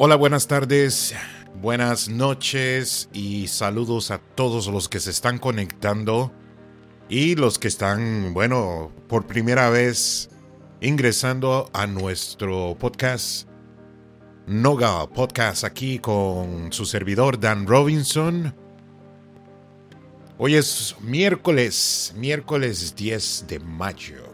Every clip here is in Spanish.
Hola, buenas tardes, buenas noches y saludos a todos los que se están conectando y los que están, bueno, por primera vez ingresando a nuestro podcast Noga Podcast aquí con su servidor Dan Robinson. Hoy es miércoles, miércoles 10 de mayo.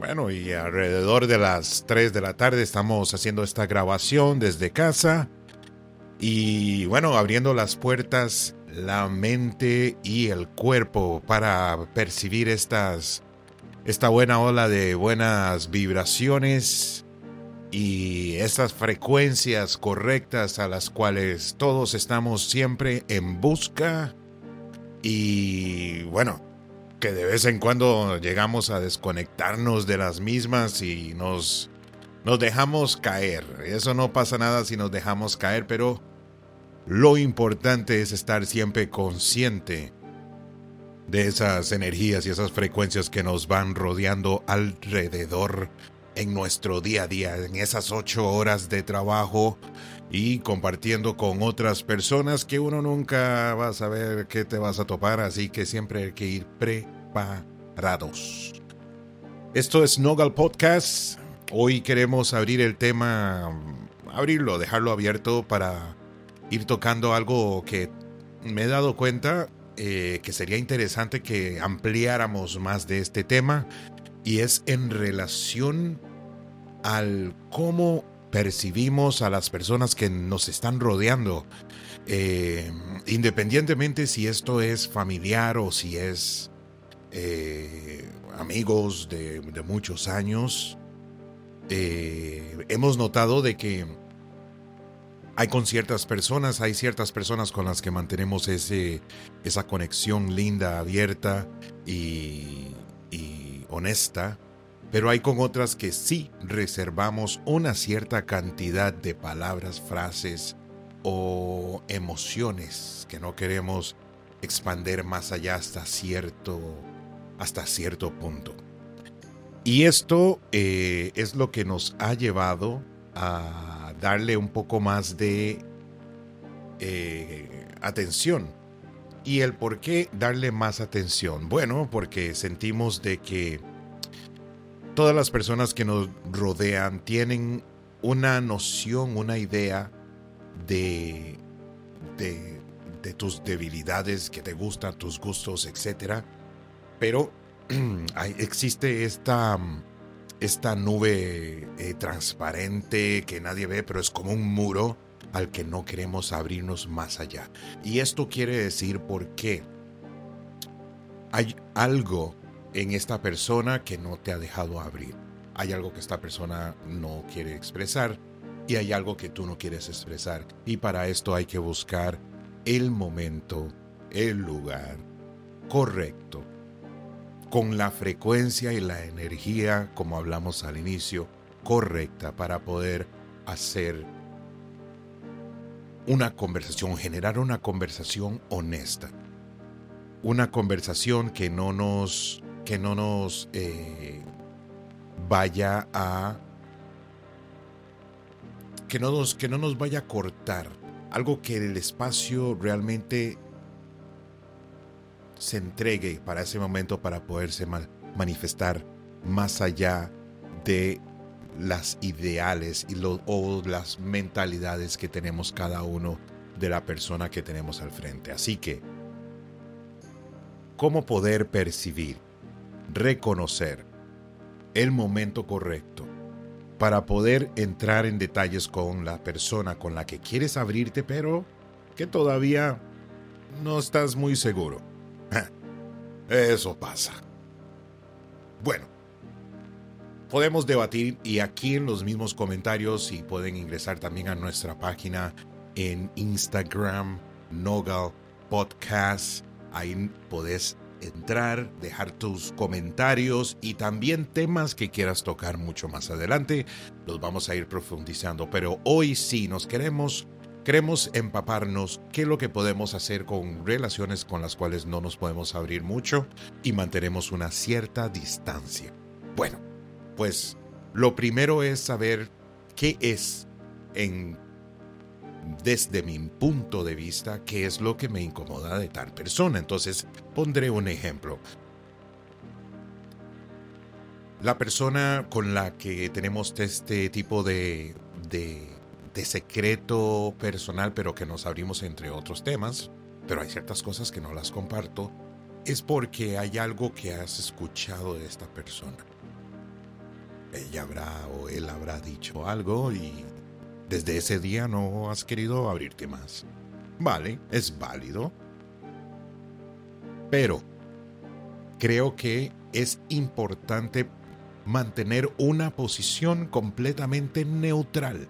Bueno, y alrededor de las 3 de la tarde estamos haciendo esta grabación desde casa. Y bueno, abriendo las puertas, la mente y el cuerpo para percibir estas, esta buena ola de buenas vibraciones y estas frecuencias correctas a las cuales todos estamos siempre en busca. Y bueno, que de vez en cuando llegamos a desconectarnos de las mismas y nos, nos dejamos caer. Eso no pasa nada si nos dejamos caer, pero lo importante es estar siempre consciente de esas energías y esas frecuencias que nos van rodeando alrededor en nuestro día a día, en esas ocho horas de trabajo y compartiendo con otras personas que uno nunca va a saber qué te vas a topar, así que siempre hay que ir preparados. Esto es Nogal Podcast. Hoy queremos abrir el tema, abrirlo, dejarlo abierto para ir tocando algo que me he dado cuenta eh, que sería interesante que ampliáramos más de este tema y es en relación al cómo percibimos a las personas que nos están rodeando, eh, independientemente si esto es familiar o si es eh, amigos de, muchos años, eh, hemos notado de que hay con ciertas personas, hay ciertas personas con las que mantenemos ese, esa conexión linda, abierta y honesta pero hay con otras que sí reservamos una cierta cantidad de palabras, frases o emociones que no queremos expander más allá hasta cierto, hasta cierto punto. Y esto eh, es lo que nos ha llevado a darle un poco más de eh, atención. ¿Y el por qué darle más atención? Bueno, porque sentimos de que todas las personas que nos rodean tienen una noción, una idea de, de, tus debilidades, que te gustan, tus gustos, etc. Pero existe esta, esta nube eh, transparente que nadie ve, pero es como un muro al que no queremos abrirnos más allá. Y esto quiere decir por qué hay algo en esta persona que no te ha dejado abrir. Hay algo que esta persona no quiere expresar y hay algo que tú no quieres expresar. Y para esto hay que buscar el momento, el lugar correcto, con la frecuencia y la energía, como hablamos al inicio, correcta para poder hacer una conversación, generar una conversación honesta. Una conversación que no nos que no nos eh, vaya a que no nos que no nos vaya a cortar algo que el espacio realmente se entregue para ese momento para poderse manifestar más allá de las ideales y o las mentalidades que tenemos cada uno de la persona que tenemos al frente. Así que, ¿cómo poder percibir? reconocer el momento correcto para poder entrar en detalles con la persona con la que quieres abrirte, pero que todavía no estás muy seguro. Eso pasa. Bueno, podemos debatir y aquí en los mismos comentarios y pueden ingresar también a nuestra página en Instagram, Nogal Podcast. Ahí podés entrar, dejar tus comentarios y también temas que quieras tocar mucho más adelante. Los vamos a ir profundizando, pero hoy sí nos queremos queremos empaparnos qué es lo que podemos hacer con relaciones con las cuales no nos podemos abrir mucho y mantenemos una cierta distancia. Bueno, pues lo primero es saber qué es en desde mi punto de vista qué es lo que me incomoda de tal persona. Entonces, pondré un ejemplo. La persona con la que tenemos este tipo de, de, de secreto personal, pero que nos abrimos entre otros temas, pero hay ciertas cosas que no las comparto, es porque hay algo que has escuchado de esta persona. Ella habrá o él habrá dicho algo y desde ese día no has querido abrirte más. Vale, es válido. Pero creo que es importante mantener una posición completamente neutral.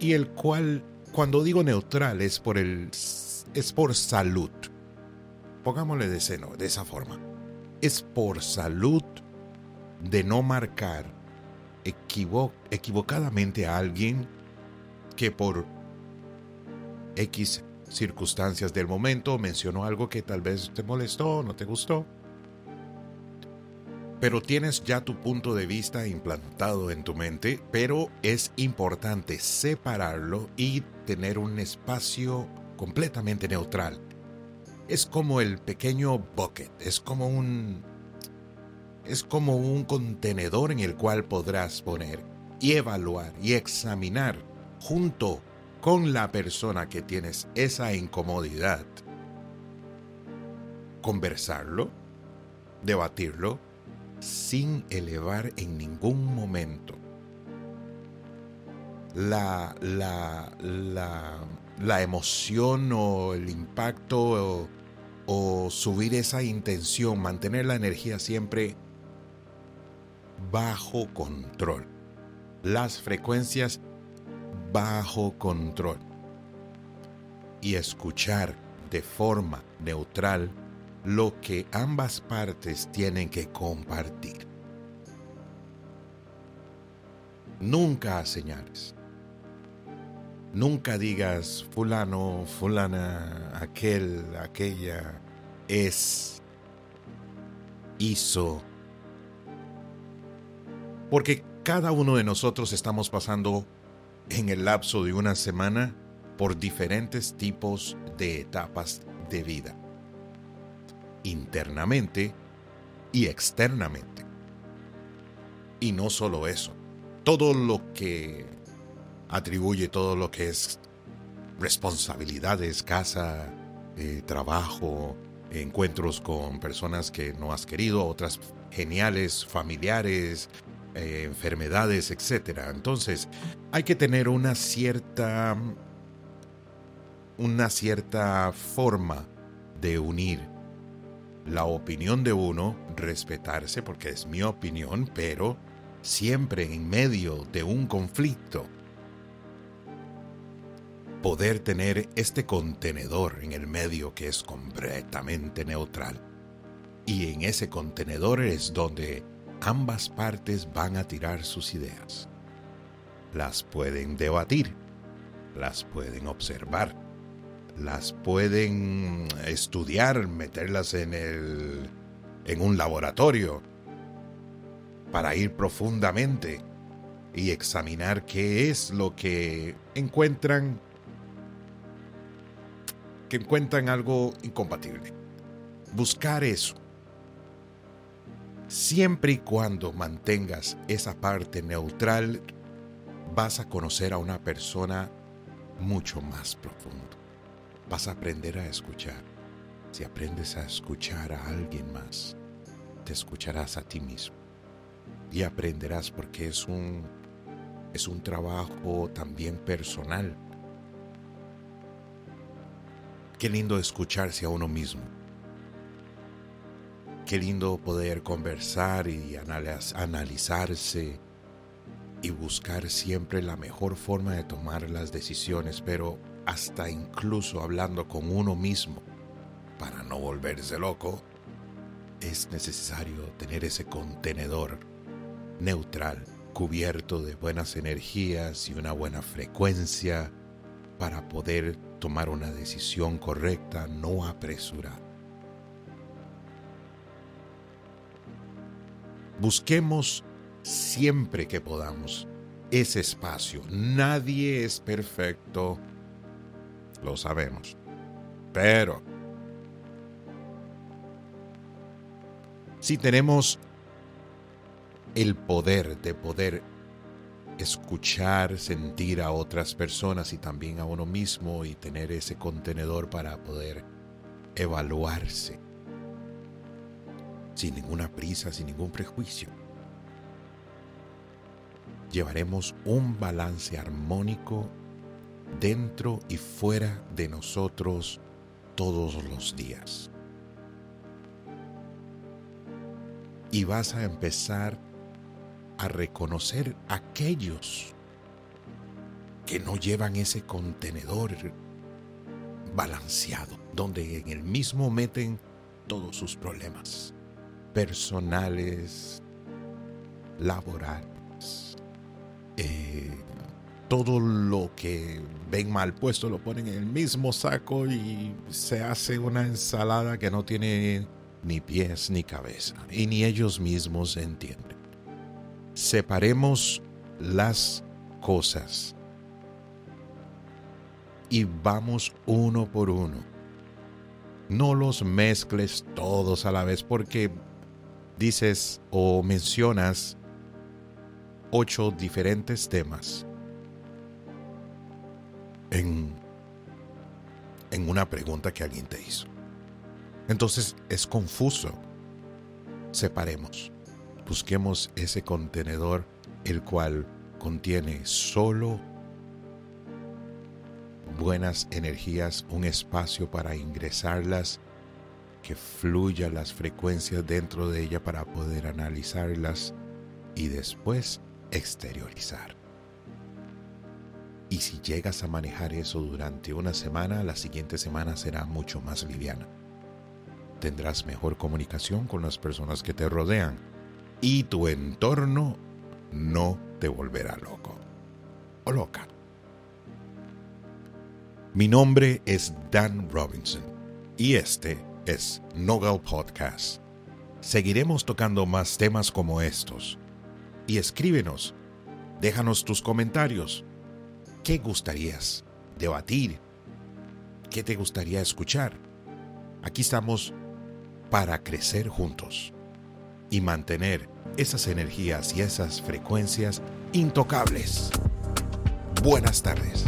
Y el cual, cuando digo neutral, es por el es por salud. Pongámosle de seno, de esa forma. Es por salud de no marcar equivocadamente a alguien que por X circunstancias del momento mencionó algo que tal vez te molestó, no te gustó. Pero tienes ya tu punto de vista implantado en tu mente, pero es importante separarlo y tener un espacio completamente neutral. Es como el pequeño bucket, es como un es como un contenedor en el cual podrás poner y evaluar y examinar junto con la persona que tienes esa incomodidad. Conversarlo, debatirlo, sin elevar en ningún momento la, la, la, la emoción o el impacto o, o subir esa intención, mantener la energía siempre bajo control. Las frecuencias bajo control. Y escuchar de forma neutral lo que ambas partes tienen que compartir. Nunca señales. Nunca digas fulano, fulana, aquel, aquella, es, hizo, porque cada uno de nosotros estamos pasando en el lapso de una semana por diferentes tipos de etapas de vida, internamente y externamente. Y no solo eso, todo lo que atribuye todo lo que es responsabilidades, casa, eh, trabajo, encuentros con personas que no has querido, otras geniales, familiares, eh, enfermedades, etc. Entonces, hay que tener una cierta, una cierta forma de unir la opinión de uno, respetarse porque es mi opinión, pero siempre en medio de un conflicto, poder tener este contenedor en el medio que es completamente neutral. Y en ese contenedor es donde ambas partes van a tirar sus ideas. Las pueden debatir, las pueden observar, las pueden estudiar, meterlas en el en un laboratorio para ir profundamente y examinar qué es lo que encuentran que encuentran algo incompatible. Buscar eso Siempre y cuando mantengas esa parte neutral, vas a conocer a una persona mucho más profundo. Vas a aprender a escuchar. Si aprendes a escuchar a alguien más, te escucharás a ti mismo. Y aprenderás porque es un es un trabajo también personal. Qué lindo escucharse a uno mismo Qué lindo poder conversar y analizarse y buscar siempre la mejor forma de tomar las decisiones, pero hasta incluso hablando con uno mismo para no volverse loco, es necesario tener ese contenedor neutral, cubierto de buenas energías y una buena frecuencia para poder tomar una decisión correcta, no apresurada. Busquemos siempre que podamos ese espacio. Nadie es perfecto, lo sabemos. Pero si tenemos el poder de poder escuchar, sentir a otras personas y también a uno mismo y tener ese contenedor para poder evaluarse sin ninguna prisa, sin ningún prejuicio. Llevaremos un balance armónico dentro y fuera de nosotros todos los días. Y vas a empezar a reconocer aquellos que no llevan ese contenedor balanceado, donde en el mismo meten todos sus problemas personales, laborales, eh, todo lo que ven mal puesto lo ponen en el mismo saco y se hace una ensalada que no tiene ni pies ni cabeza y ni ellos mismos entienden separemos las cosas y vamos uno por uno. No los mezcles todos a la vez porque dices o mencionas ocho diferentes temas en, en una pregunta que alguien te hizo. Entonces es confuso. Separemos busquemos ese contenedor el cual contiene solo buenas energías, un espacio para ingresarlas, que fluya las frecuencias dentro de ella para poder analizarlas y después exteriorizar. Y si llegas a manejar eso durante una semana, la siguiente semana será mucho más liviana. Tendrás mejor comunicación con las personas que te rodean y tu entorno no te volverá loco o loca. Mi nombre es Dan Robinson y este es Nogal Podcast. Seguiremos tocando más temas como estos. Y escríbenos, déjanos tus comentarios. ¿Qué gustarías debatir? ¿Qué te gustaría escuchar? Aquí estamos para crecer juntos y mantener esas energías y esas frecuencias intocables. Buenas tardes.